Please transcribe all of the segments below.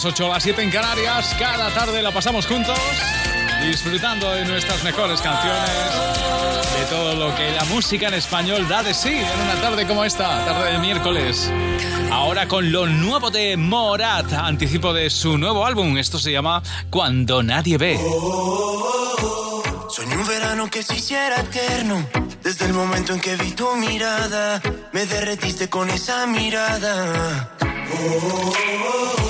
Las 8 o las 7 en Canarias. Cada tarde la pasamos juntos, disfrutando de nuestras mejores canciones, de todo lo que la música en español da de sí en una tarde como esta, tarde de miércoles. Ahora con lo nuevo de Morat, anticipo de su nuevo álbum. Esto se llama Cuando nadie ve. Soñé un verano que se hiciera eterno. Desde el momento en que vi tu mirada, me derretiste con esa mirada. Pero el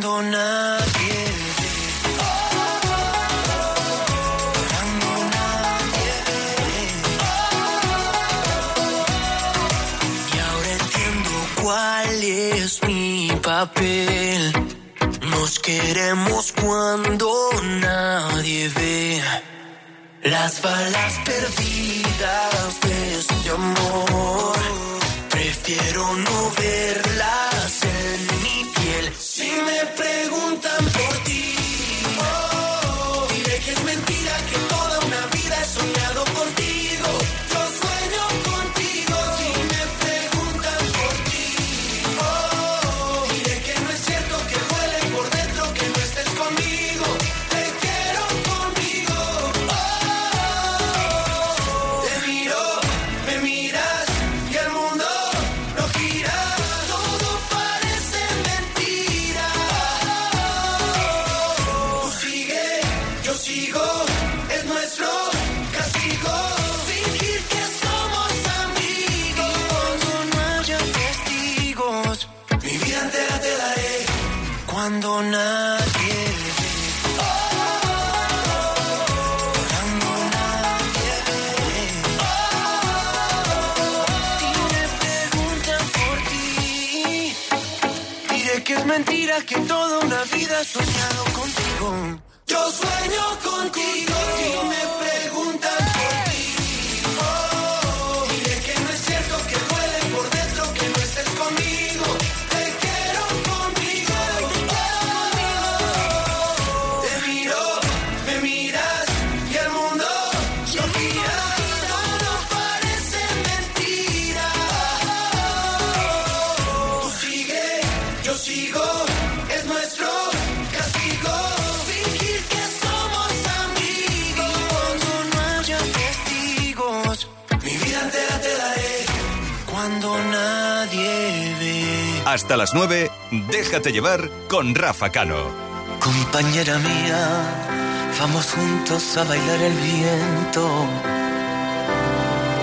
Cuando nadie ve. Cuando nadie ve. Y ahora entiendo cuál es mi papel. Nos queremos cuando nadie ve. Las balas perdidas de este amor. Prefiero no verlas Si me preguntan por ti, Hasta las 9, déjate llevar con Rafa Cano. Compañera mía, vamos juntos a bailar el viento.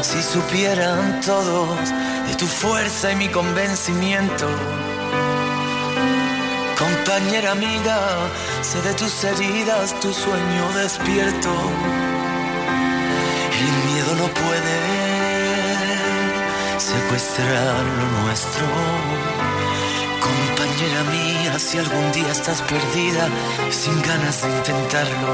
Si supieran todos de tu fuerza y mi convencimiento. Compañera amiga, sé de tus heridas, tu sueño despierto. El miedo no puede secuestrar lo nuestro. Compañera mía, si algún día estás perdida sin ganas de intentarlo,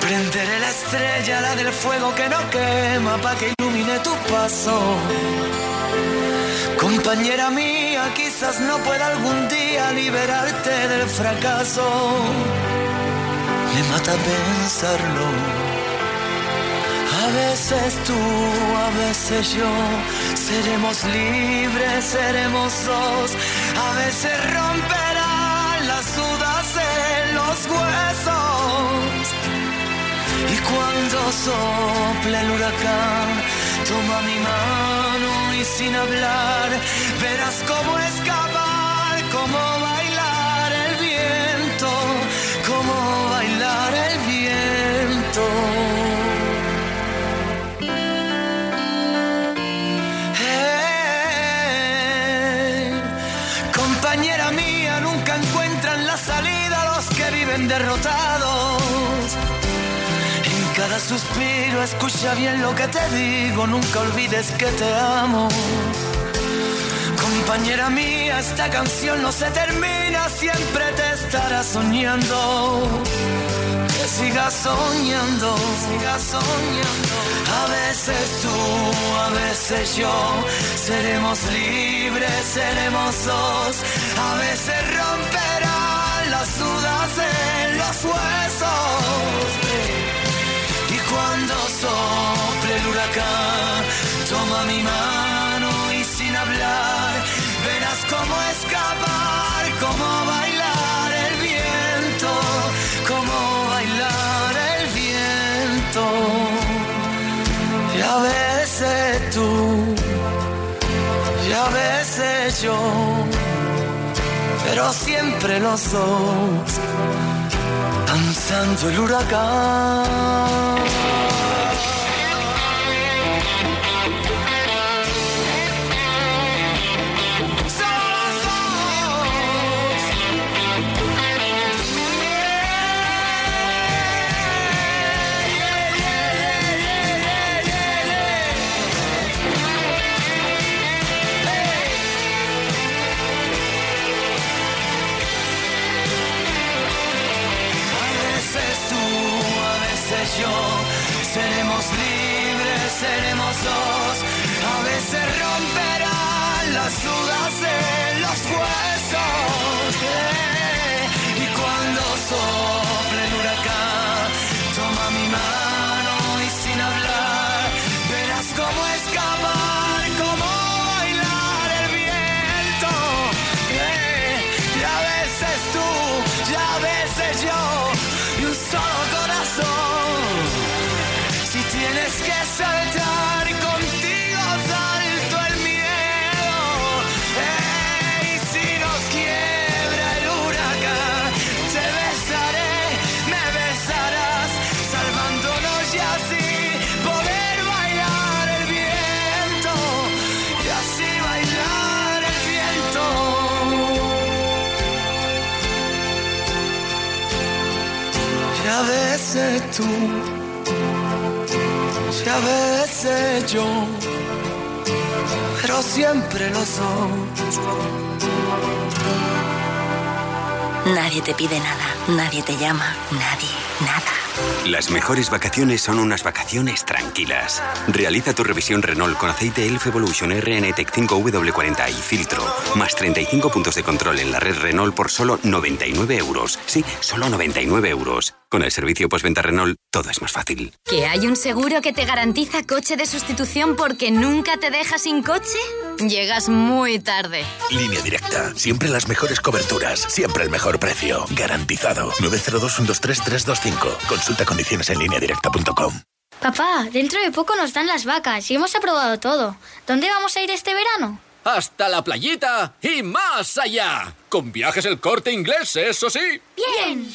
prenderé la estrella, la del fuego que no quema, para que ilumine tu paso. Compañera mía, quizás no pueda algún día liberarte del fracaso. Me mata pensarlo. A veces tú, a veces yo, seremos libres, seremos dos. A veces romperán las dudas en los los huesos. Y cuando sople el huracán, toma mi mano y sin hablar, verás cómo escapar, suspiro escucha bien lo que te digo, nunca olvides que te amo. Compañera mía, esta canción no se termina, siempre te estará soñando. Que sigas soñando, sigas soñando. A veces tú, a veces yo, seremos libres, seremos dos. A veces romperán las dudas en los huesos. Sople el huracán, toma mi mano y sin hablar, verás cómo escapar, cómo bailar el viento, cómo bailar el viento. Y a veces tú, y a veces yo, pero siempre los dos danzando el huracán. Tú, y a veces yo, pero siempre lo son. Nadie te pide nada, nadie te llama, nadie, nada. Las mejores vacaciones son unas vacaciones tranquilas. Realiza tu revisión Renault con aceite Elf Evolution RN Tech 5W40 y filtro. Más 35 puntos de control en la red Renault por solo 99 euros. Sí, solo 99 euros. Con el servicio postventa Renault, todo es más fácil. ¿Que hay un seguro que te garantiza coche de sustitución porque nunca te deja sin coche? Llegas muy tarde. Línea directa. Siempre las mejores coberturas. Siempre el mejor precio. Garantizado. 902-123-325. Consulta condiciones en lineadirecta.com. Papá, dentro de poco nos dan las vacas y hemos aprobado todo. ¿Dónde vamos a ir este verano? hasta la playita y más allá. Con viajes el corte inglés, eso sí. ¡Bien!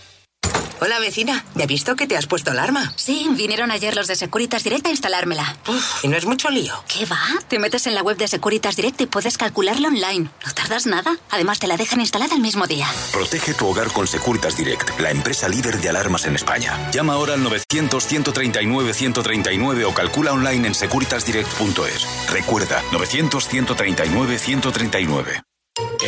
Hola vecina, ¿ya he visto que te has puesto alarma? Sí, vinieron ayer los de Securitas Direct a instalármela. Uf, y no es mucho lío. ¿Qué va? Te metes en la web de Securitas Direct y puedes calcularlo online. No tardas nada. Además, te la dejan instalada el mismo día. Protege tu hogar con Securitas Direct, la empresa líder de alarmas en España. Llama ahora al 900-139-139 o calcula online en securitasdirect.es. Recuerda, 900-139-139.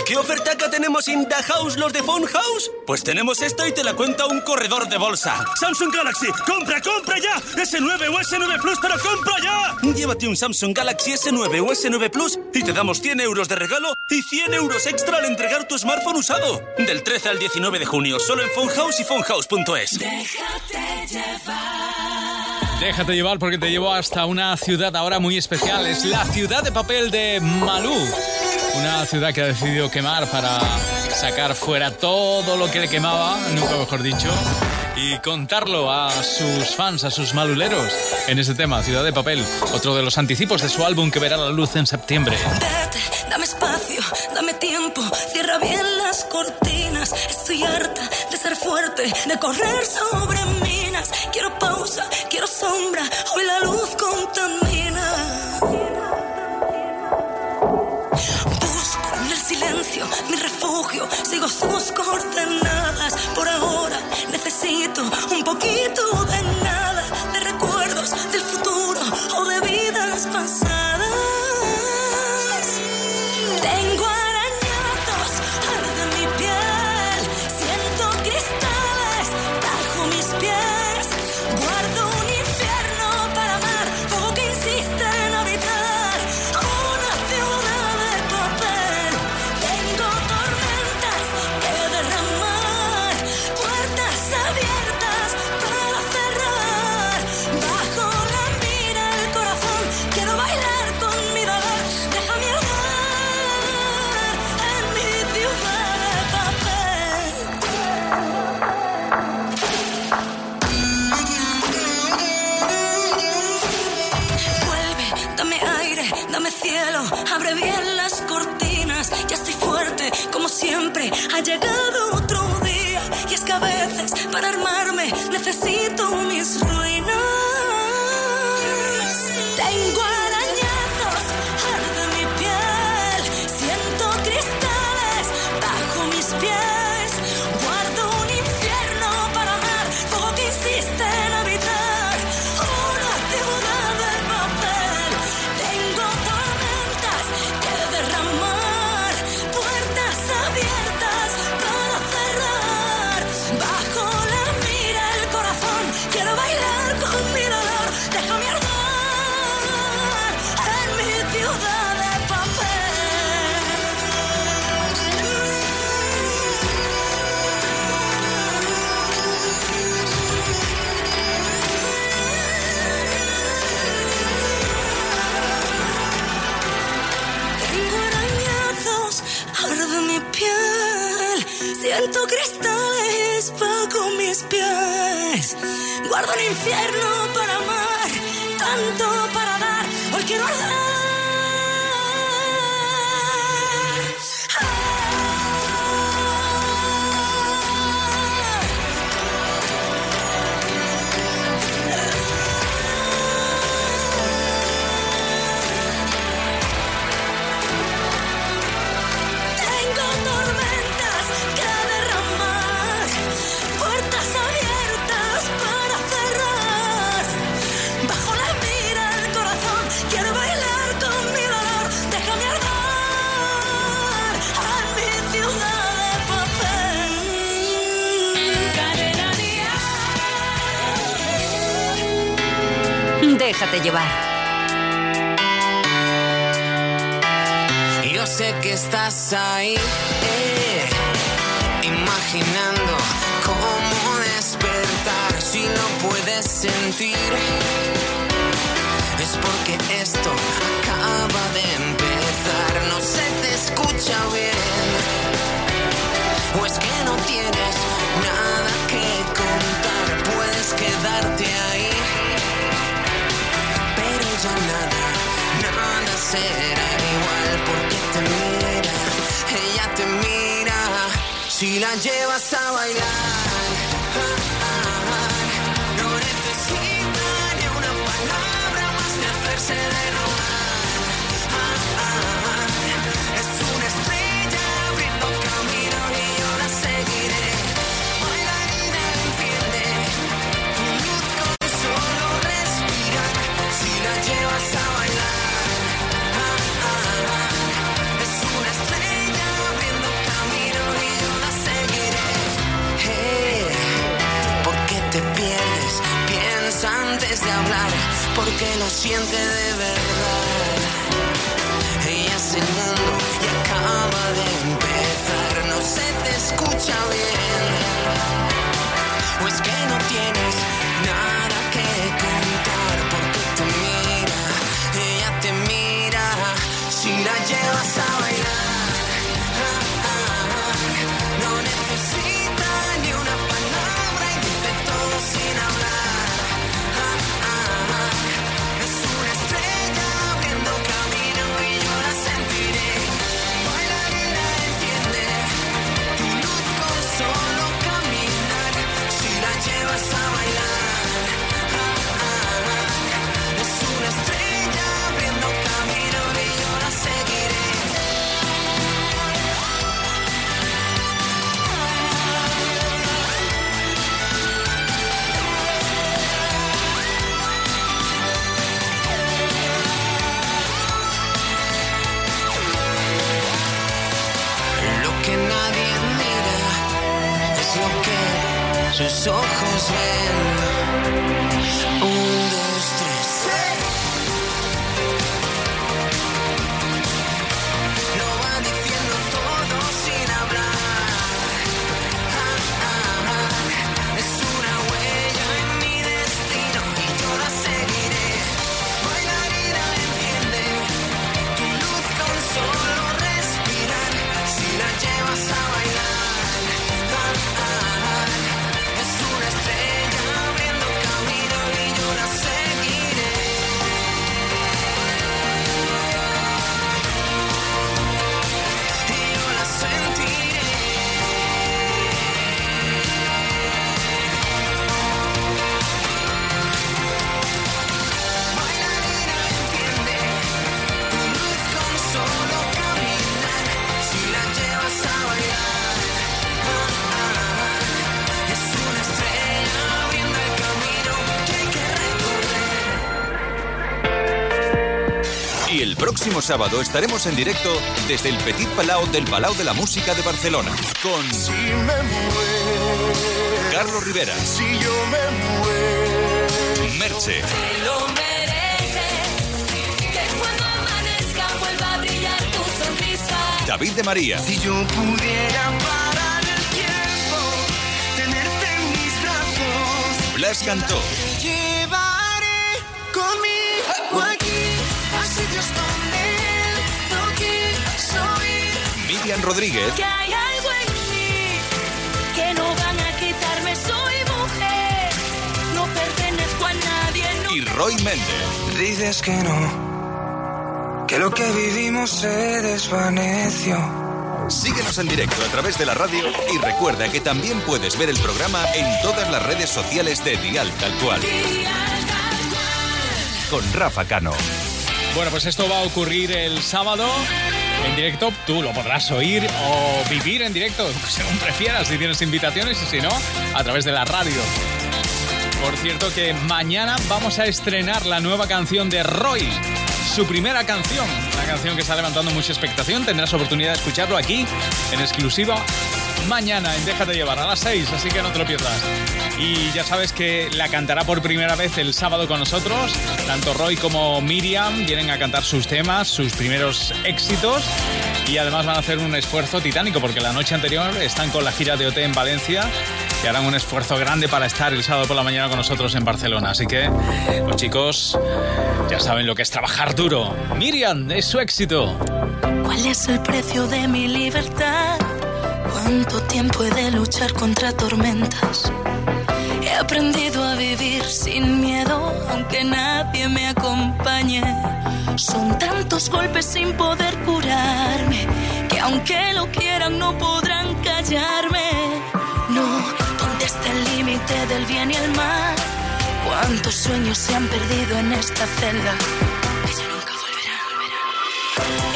¿Qué oferta que tenemos en The House los de Phone House? Pues tenemos esto y te la cuenta un corredor de bolsa. Samsung Galaxy, compra, compra ya. S9 o S9 Plus, pero compra ya. Llévate un Samsung Galaxy S9 o S9 Plus y te damos 100 euros de regalo y 100 euros extra al entregar tu smartphone usado. Del 13 al 19 de junio, solo en Phone House y phonehouse.es. Déjate llevar. Déjate llevar porque te llevo hasta una ciudad ahora muy especial. Es la ciudad de papel de Malú. Una ciudad que ha decidido quemar para sacar fuera todo lo que le quemaba, nunca mejor dicho, y contarlo a sus fans, a sus maluleros en este tema, Ciudad de Papel, otro de los anticipos de su álbum que verá la luz en septiembre. Vete, dame espacio, dame tiempo, cierra bien las cortinas. Estoy harta de ser fuerte, de correr sobre minas. Quiero pausa, quiero sombra, hoy la luz contamina. Mi refugio, sigo sus coordenadas. Por ahora necesito un poquito de cafecito me instrui, necesito mis ruinas. Siento cristales bajo mis pies. Guardo el infierno para amar, tanto para dar. Hoy quiero arder. Déjate llevar. Yo sé que estás ahí, eh, imaginando cómo despertar si no puedes sentir. Es porque esto acaba de empezar, no se te escucha bien. O es que no tienes nada que contar, puedes quedarte será igual porque te mira, ella te mira, si la llevas a bailar. Porque lo siente de verdad. Ella es el mundo y acaba de empezar, no se te escucha bien. O es que no tienes sábado estaremos en directo desde el Petit Palau del Palau de la Música de Barcelona con Carlos Rivera, Si yo me muero. Merche, Te lo mereces. Que cuando amanezca vuelva a brillar tu sonrisa. David de María, Si yo pudiera parar el tiempo, tenerte en mis brazos. Blas Cantó, llevaré conmigo aquí, a sitios Miriam Rodríguez Que hay algo en mí que no van a quitarme. Soy mujer, no pertenezco a nadie. No y Roy Méndez. Dices que no, que lo que vivimos se desvaneció. Síguenos en directo a través de la radio y recuerda que también puedes ver el programa en todas las redes sociales de Dial Tal Cual. Con Rafa Cano. Bueno, pues esto va a ocurrir el sábado en directo. Tú lo podrás oír o vivir en directo, según prefieras, si tienes invitaciones y si no, a través de la radio. Por cierto que mañana vamos a estrenar la nueva canción de Roy. Su primera canción, una canción que está levantando mucha expectación. Tendrás oportunidad de escucharlo aquí en exclusiva mañana en Déjate llevar a las 6, así que no te lo pierdas. Y ya sabes que la cantará por primera vez el sábado con nosotros. Tanto Roy como Miriam vienen a cantar sus temas, sus primeros éxitos. Y además van a hacer un esfuerzo titánico porque la noche anterior están con la gira de OT en Valencia y harán un esfuerzo grande para estar el sábado por la mañana con nosotros en Barcelona. Así que los chicos ya saben lo que es trabajar duro. Miriam, es su éxito. ¿Cuál es el precio de mi libertad? ¿Cuánto tiempo he de luchar contra tormentas? He aprendido a vivir sin miedo, aunque nadie me acompañe. Son tantos golpes sin poder curarme, que aunque lo quieran no podrán callarme. No, ¿dónde está el límite del bien y el mal? ¿Cuántos sueños se han perdido en esta celda? Que nunca.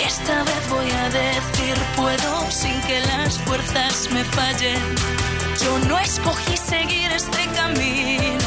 Esta vez voy a decir puedo sin que las fuerzas me fallen. Yo no escogí seguir este camino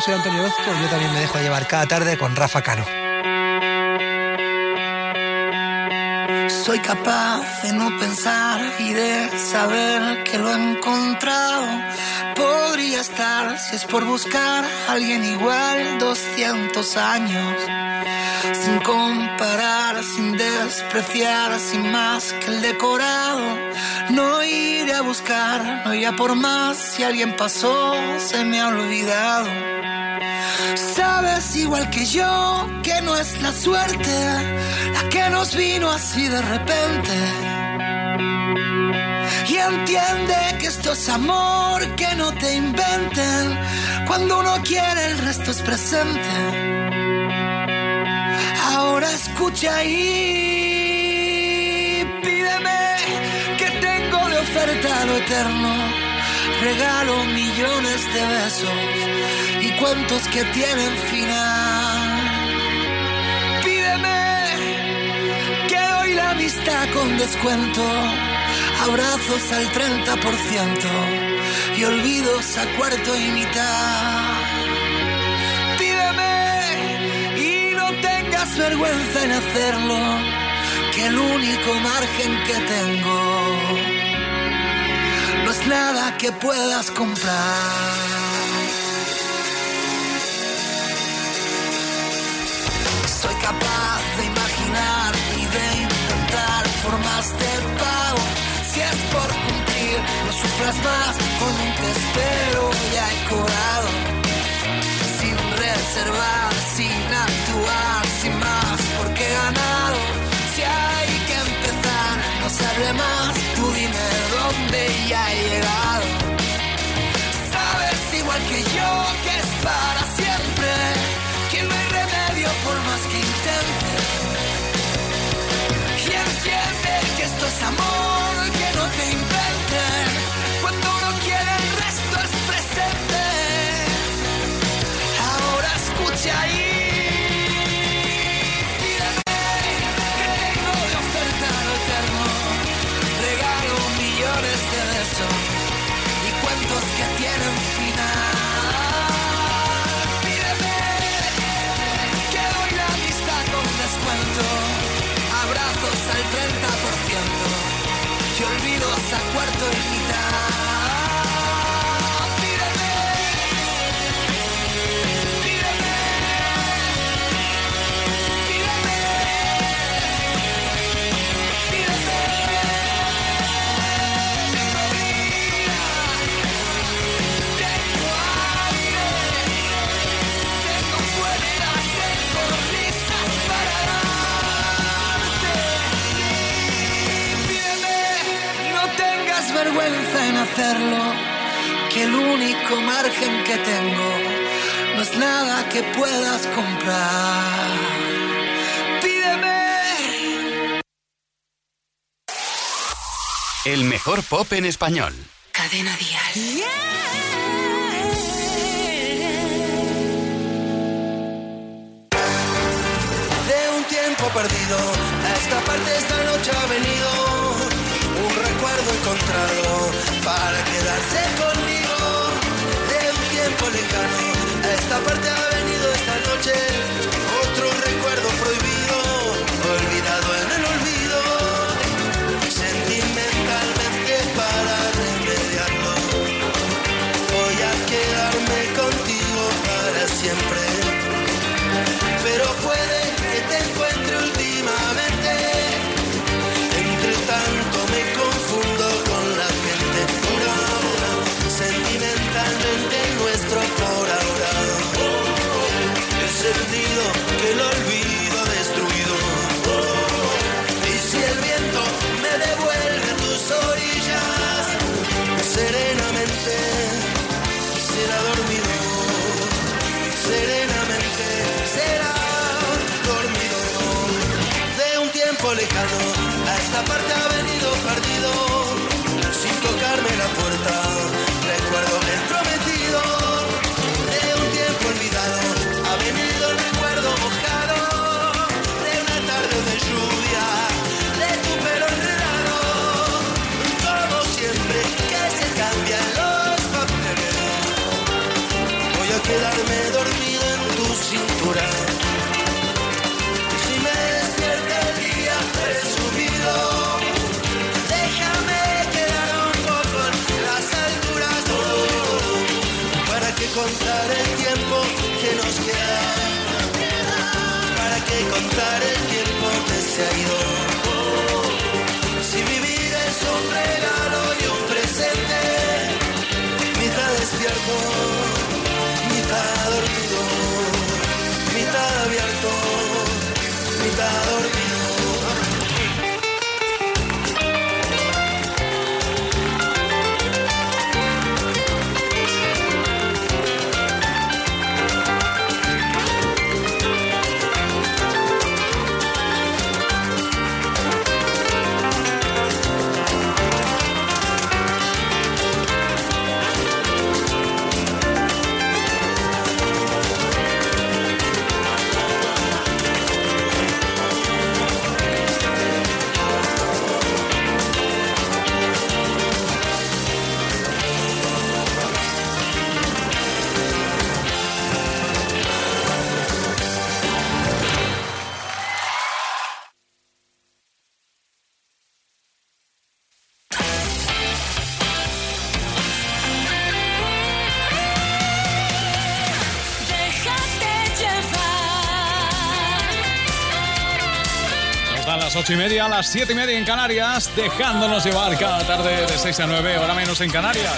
Amigos, soy Antonio Orozco. Yo también me dejo llevar cada tarde con Rafa Cano. Soy capaz de no pensar y de saber que lo he encontrado. Podría estar, si es por buscar a alguien igual, 200 años. Sin comparar, sin despreciar, sin más que el decorado. No iré a buscar, no iré a por más. Si alguien pasó, se me ha olvidado. Sabes igual que yo que no es la suerte la que nos vino así de repente. Y entiende que esto es amor, que no te inventen. Cuando uno quiere, el resto es presente. Ahora escucha y pídeme que tengo de oferta lo eterno. Regalo millones de besos y cuentos que tienen final. Pídeme que doy la amistad con descuento, abrazos al 30% y olvidos a cuarto y mitad. Pídeme y no tengas vergüenza en hacerlo, que el único margen que tengo no es nada que puedas comprar. Sufras más a cuarto hacerlo, que el único margen que tengo no es nada que puedas comprar. Pídeme. El mejor pop en español. Cadena Dial. De un tiempo perdido, a esta parte esta noche ha venido un recuerdo encontrado para quedarse conmigo. De un tiempo lejano, esta parte contar el tiempo que se ha ido. 8 y media a las 7 y media en Canarias, dejándonos llevar cada tarde de 6 a 9, hora menos en Canarias.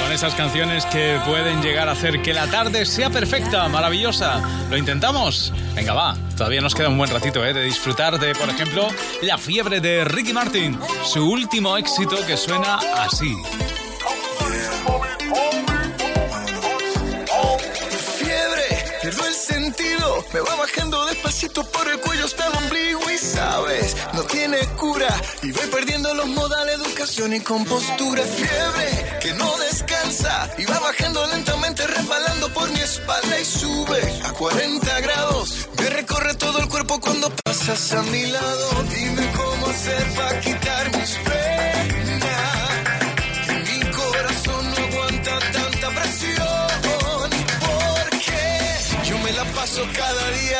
Con esas canciones que pueden llegar a hacer que la tarde sea perfecta, maravillosa. ¿Lo intentamos? Venga, va. Todavía nos queda un buen ratito ¿eh? de disfrutar de, por ejemplo, La fiebre de Ricky Martin, su último éxito que suena así. Fiebre, pierdo el sentido, me va bajando despacito por el cuello hasta el ombligo no tiene cura y voy perdiendo los modales, educación y compostura. Fiebre, que no descansa y va bajando lentamente, resbalando por mi espalda y sube a 40 grados. Me recorre todo el cuerpo cuando pasas a mi lado. Dime cómo hacer para quitar mis penas. Mi corazón no aguanta tanta presión. Porque yo me la paso cada día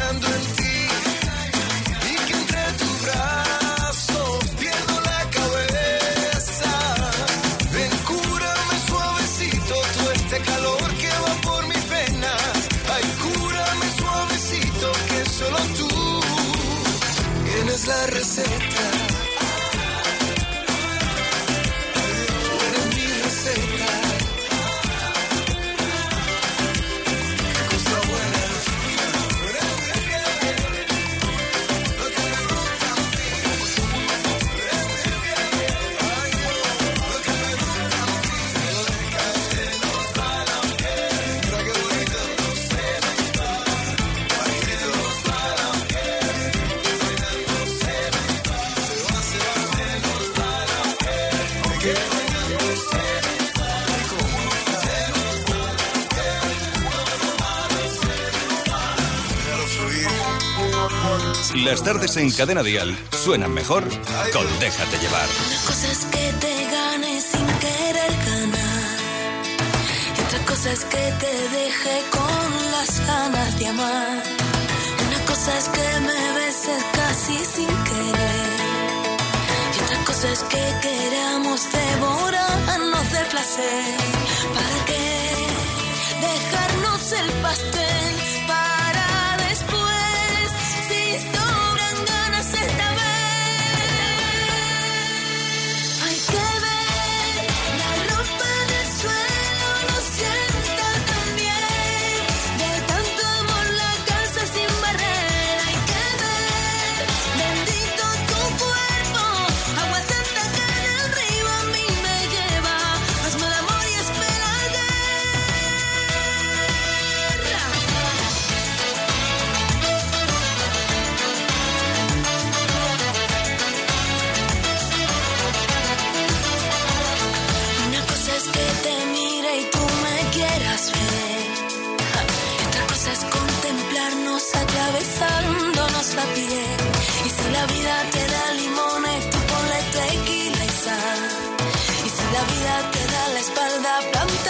la receta. Tardes en Cadena Dial suenan mejor con Déjate llevar. Una cosa es que te gane sin querer ganar. Y otra cosa es que te deje con las ganas de amar. Una cosa es que me beses casi sin querer. Y otra cosa es que queramos devorarnos de placer. ¿Para qué dejarnos el pastel? Para después, si sobran Contemplarnos atravesándonos la piel. Y si la vida te da limones, tú ponle tequila y sal. Y si la vida te da la espalda, plántale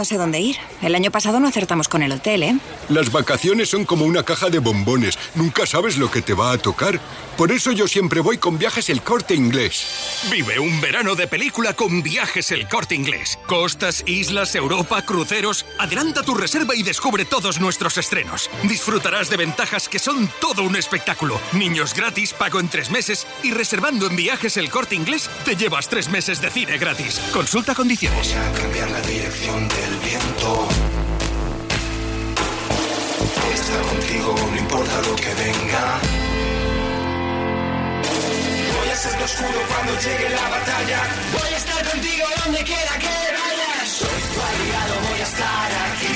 no sé dónde ir. El año pasado no acertamos con el hotel, ¿eh? Las vacaciones son como una caja de bombones. Nunca sabes lo que te va a tocar. Por eso yo siempre voy con viajes el corte inglés. Vive un verano de película con viajes el corte inglés. Costas, islas, Europa, cruceros. Adelanta tu reserva y descubre todos nuestros estrenos. Disfrutarás de ventajas que son todo un espectáculo. Niños gratis, pago en tres meses y reservando en viajes el corte inglés te llevas tres meses de cine gratis. Consulta condiciones. Voy a cambiar la dirección del viento. Voy a estar contigo, no importa lo que venga. Voy a ser tu escudo cuando llegue la batalla. Voy a estar contigo donde quiera que vayas. Soy tu aliado, voy a estar aquí,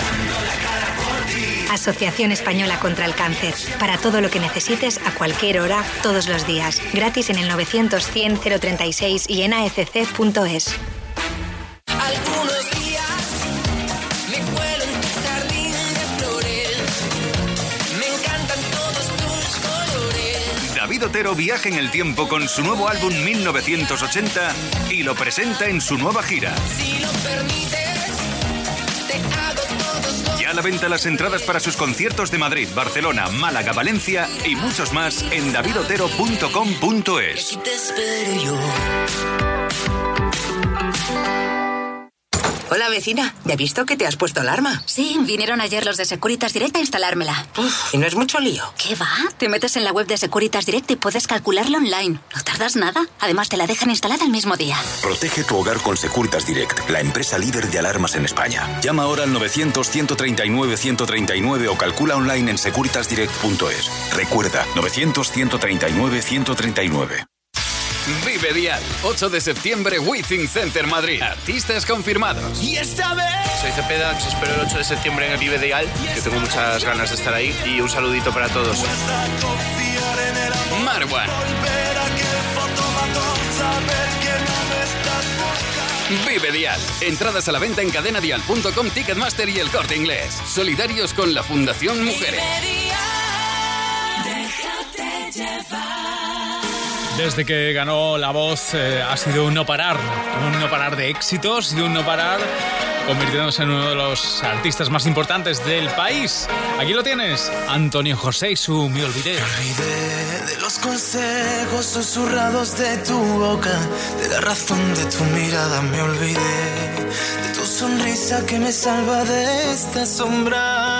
dando la cara por ti. Asociación Española contra el Cáncer. Para todo lo que necesites, a cualquier hora, todos los días. Gratis en el 900-100-036 y en afc.es. Algunos David Otero viaja en el tiempo con su nuevo álbum 1980 y lo presenta en su nueva gira. Si lo permites, te hago Ya a la venta las entradas para sus conciertos de Madrid, Barcelona, Málaga, Valencia y muchos más en davidotero.com.es. Hola vecina, ¿ya he visto que te has puesto alarma? Sí, vinieron ayer los de Securitas Direct a instalármela. ¿Y no es mucho lío? ¿Qué va? Te metes en la web de Securitas Direct y puedes calcularlo online. No tardas nada. Además, te la dejan instalada el mismo día. Protege tu hogar con Securitas Direct, la empresa líder de alarmas en España. Llama ahora al 900-139-139 o calcula online en securitasdirect.es. Recuerda, 900-139-139. Vive Dial, 8 de septiembre, Withing Center Madrid. Artistas confirmados. Y esta vez. Soy Cepeda, os espero el 8 de septiembre en el Vive Dial, que tengo muchas ganas de estar ahí. Y un saludito para todos. Marwan. Vive Dial. Entradas a la venta en cadenadial.com, Ticketmaster y el corte inglés. Solidarios con la Fundación Mujeres. Desde que ganó La Voz eh, ha sido un no parar, un no parar de éxitos y un no parar convirtiéndose en uno de los artistas más importantes del país. Aquí lo tienes, Antonio José y su Me Olvidé. olvidé de los consejos susurrados de tu boca, de la razón de tu mirada me olvidé, de tu sonrisa que me salva de esta sombra.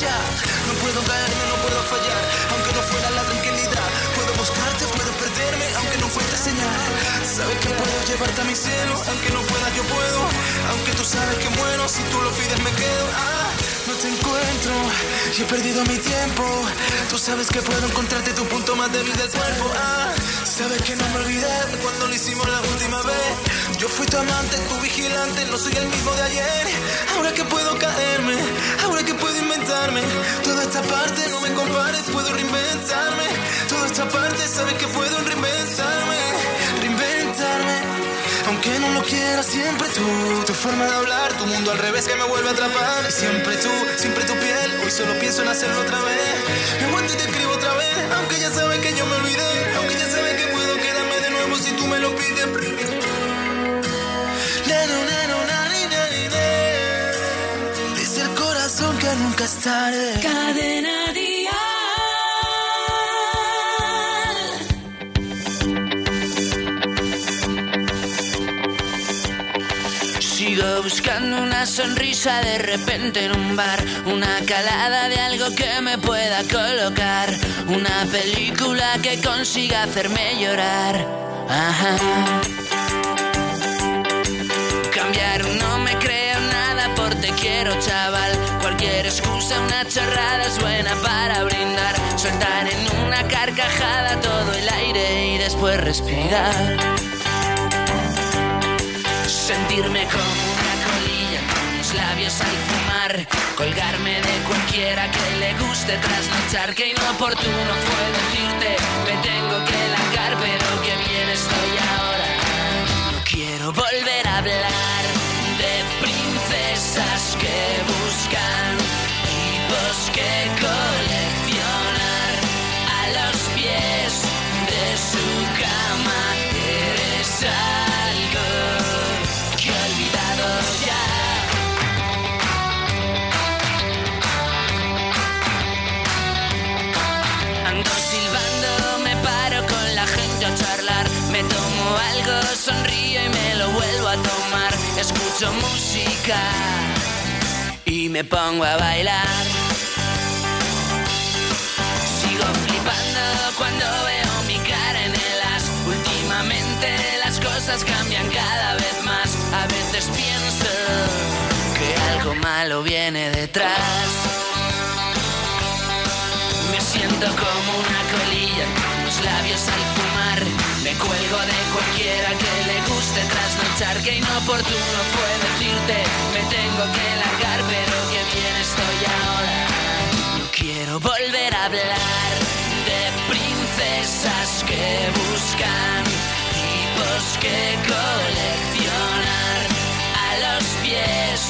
No puedo caerme, no puedo fallar, aunque no fuera la tranquilidad. Puedo buscarte, puedo perderme, aunque no fuera señal. Sabes que puedo llevarte a mi cielo, aunque no pueda yo puedo. Aunque tú sabes que muero, si tú lo pides me quedo. Ah, no te encuentro y he perdido mi tiempo. Tú sabes que puedo encontrarte tu punto más débil del cuerpo. Ah, sabes que no me olvidé cuando lo hicimos la última vez. Yo fui tu amante, tu vigilante, no soy el mismo de ayer. Ahora que puedo caerme, No me compares, puedo reinventarme. Toda esta parte sabes que puedo reinventarme, reinventarme. Aunque no lo quiera, siempre tú. Tu forma de hablar, tu mundo al revés que me vuelve a atrapar. Siempre tú, siempre tu piel. Hoy solo pienso en hacerlo otra vez. Me aguanto y te escribo otra vez. Aunque ya sabes que yo me olvidé. Aunque ya sabes que puedo quedarme de nuevo si tú me lo pides. Que nunca es tarde. Cadena Dial. Sigo buscando una sonrisa de repente en un bar, una calada de algo que me pueda colocar, una película que consiga hacerme llorar. Ajá. Cambiar no me creo nada por te quiero chaval, cualquier excusa, una chorrada es buena para brindar, soltar en una carcajada todo el aire y después respirar. Sentirme como una colilla con los labios al fumar. Colgarme de cualquiera que le guste trasnochar. Que inoportuno fue decirte, me tengo que largar, pero que bien estoy ahora. No quiero volver a hablar de princesas que buscan tipos que coleccionar a los pies de su cama. Eres algo que olvidado ya. Ando silbando, me paro con la gente a charlar. Me tomo algo, sonrío y me lo vuelvo a tomar. Escucho música me pongo a bailar. Sigo flipando cuando veo mi cara en el as. Últimamente las cosas cambian cada vez más. A veces pienso que algo malo viene detrás. Me siento como una colilla labios al fumar. Me cuelgo de cualquiera que le guste trasnochar. Que inoportuno fue decirte, me tengo que largar, pero que bien estoy ahora. No quiero volver a hablar de princesas que buscan tipos que coleccionar a los pies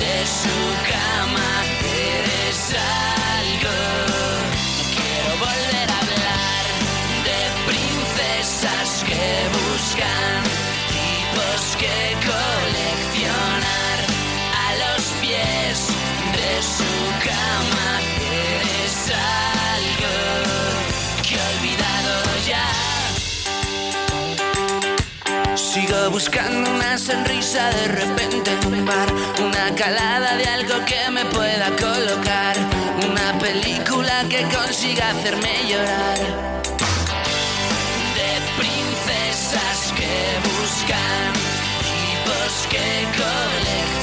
de su cama. Eres que coleccionar a los pies de su cama. Eres algo que he olvidado ya. Sigo buscando una sonrisa de repente en un bar, una calada de algo que me pueda colocar, una película que consiga hacerme llorar. Tipos que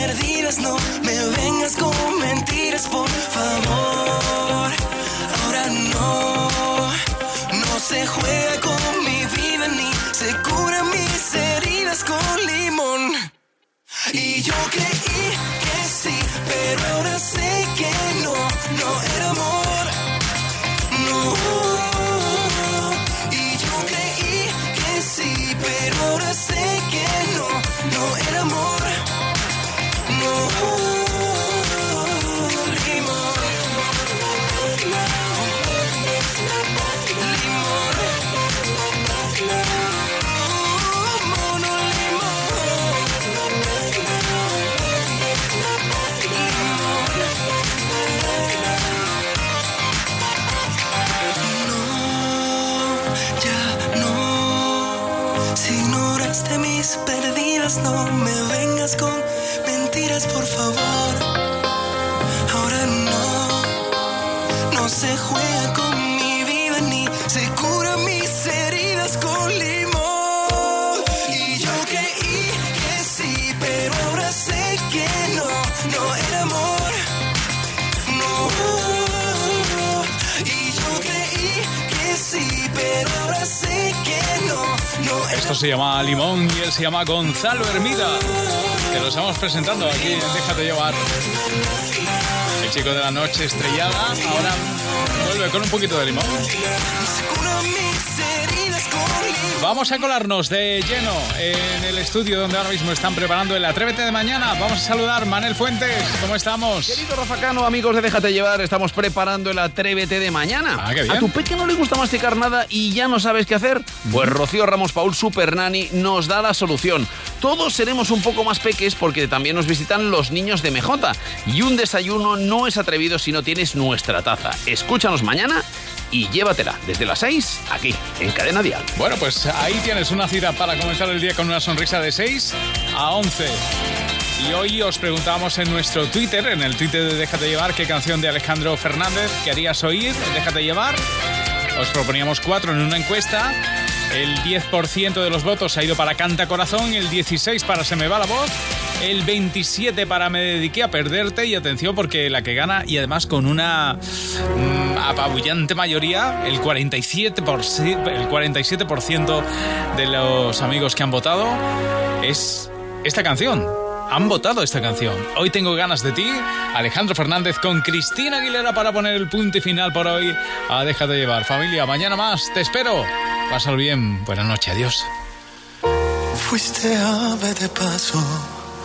perdidas, no me vengas con mentiras, por favor. Ahora no, no se juega con mi vida ni se cura mis heridas con limón. Y yo creí que sí, pero ahora sé que no me vengas con mentiras, por favor. Se llama Limón y él se llama Gonzalo Hermida. Que lo estamos presentando aquí en Déjate llevar. El chico de la noche estrellada. Ahora vuelve con un poquito de limón. Vamos a colarnos de lleno en el estudio donde ahora mismo están preparando el Atrévete de mañana. Vamos a saludar Manel Fuentes. ¿Cómo estamos? Querido Rafa Cano, amigos de Déjate Llevar, estamos preparando el Atrévete de mañana. Ah, qué bien. ¿A tu peque no le gusta masticar nada y ya no sabes qué hacer? Pues Rocío Ramos Paul, Super Nani, nos da la solución. Todos seremos un poco más peques porque también nos visitan los niños de MJ. Y un desayuno no es atrevido si no tienes nuestra taza. Escúchanos mañana y llévatela desde las 6 aquí, en Cadena Dial. Bueno, pues ahí tienes una cita para comenzar el día con una sonrisa de 6 a 11. Y hoy os preguntábamos en nuestro Twitter, en el Twitter de Déjate Llevar, qué canción de Alejandro Fernández querías oír Déjate Llevar. Os proponíamos cuatro en una encuesta. El 10% de los votos ha ido para Canta Corazón, el 16% para Se me va la voz, el 27% para Me dediqué a perderte y atención porque la que gana y además con una mm, apabullante mayoría, el 47%, el 47% de los amigos que han votado es esta canción. Han votado esta canción. Hoy tengo ganas de ti. Alejandro Fernández con Cristina Aguilera para poner el punto y final por hoy. A Déjate llevar. Familia, mañana más. Te espero. Pásalo bien. Buenas noches. Adiós. Fuiste ave de paso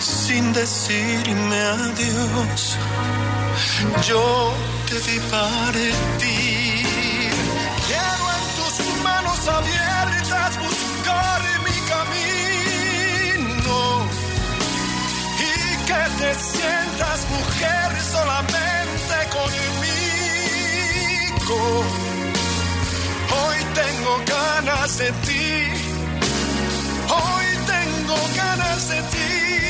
sin decirme adiós. yo te vi partir. Quiero en tus manos abiertas buscar mi camino y que te sientas mujer solamente conmigo. Hoy tengo ganas de ti, hoy tengo ganas de ti.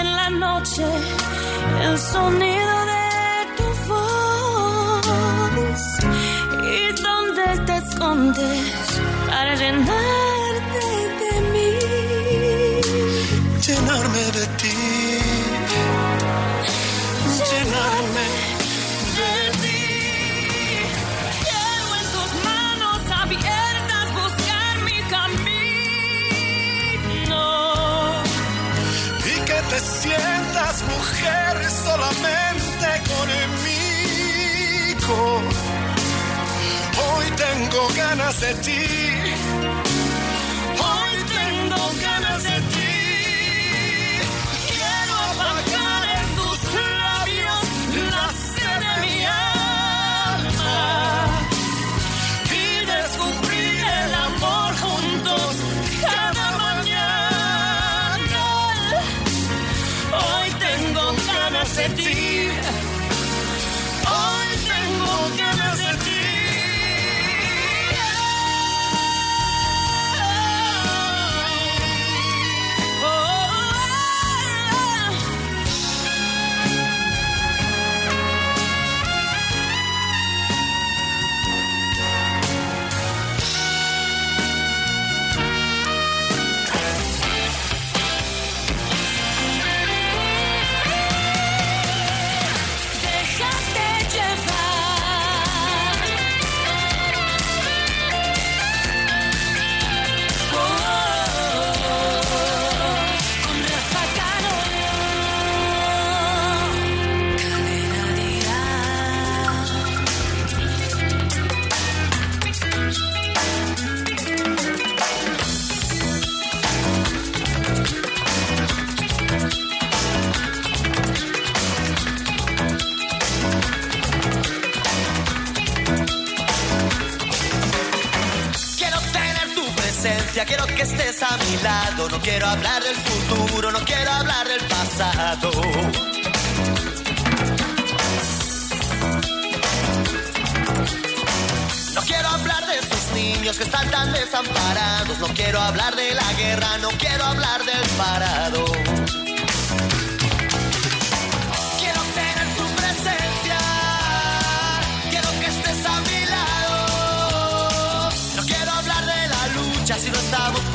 en la noche el sonido de tu voz y donde te escondes para llenarte sientas mujer solamente conmigo. Hoy tengo ganas de ti,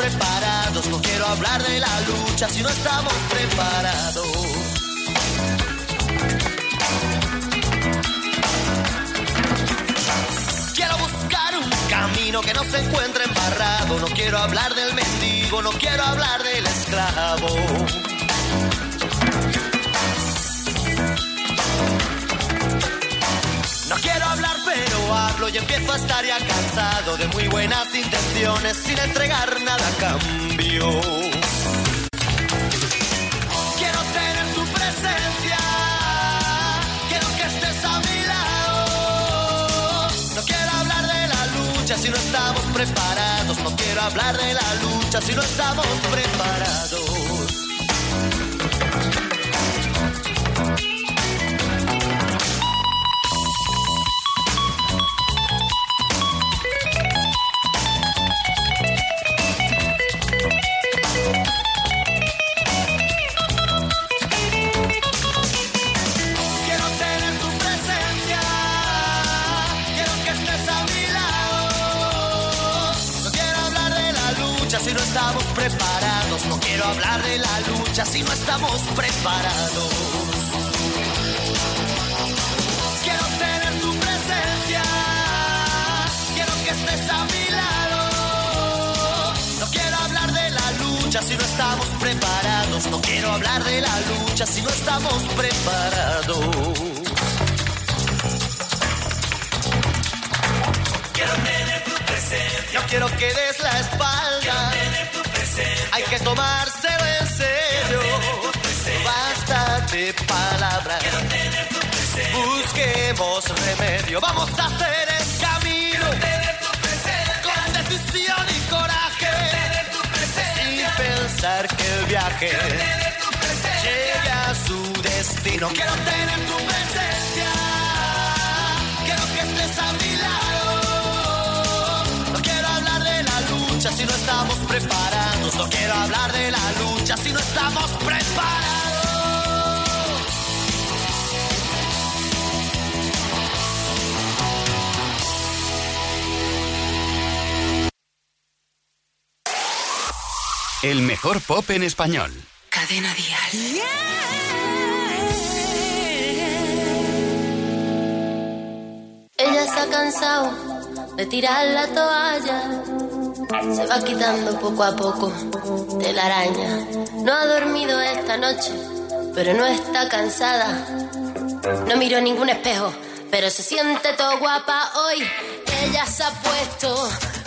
preparados. No quiero hablar de la lucha si no estamos preparados. Quiero buscar un camino que no se encuentre embarrado. No quiero hablar del mendigo, no quiero hablar del esclavo. No quiero hablar, pero hablo y empiezo a estar ya cansado de muy buenas intenciones sin entregar nada a cambio. Quiero tener tu presencia, quiero que estés a mi lado. No quiero hablar de la lucha si no estamos preparados. No quiero hablar de la lucha si no estamos preparados. Vamos a hacer el camino. Con decisión y coraje. Sin pensar que el viaje llegue a su destino. Quiero tener tu presencia. Quiero que estés a mi lado. No quiero hablar de la lucha si no estamos preparados. No quiero hablar de la lucha si no estamos preparados. El mejor pop en español. Cadena Dial. Ella se ha cansado de tirar la toalla. Se va quitando poco a poco de la araña. No ha dormido esta noche, pero no está cansada. No miró ningún espejo, pero se siente todo guapa hoy. Ella se ha puesto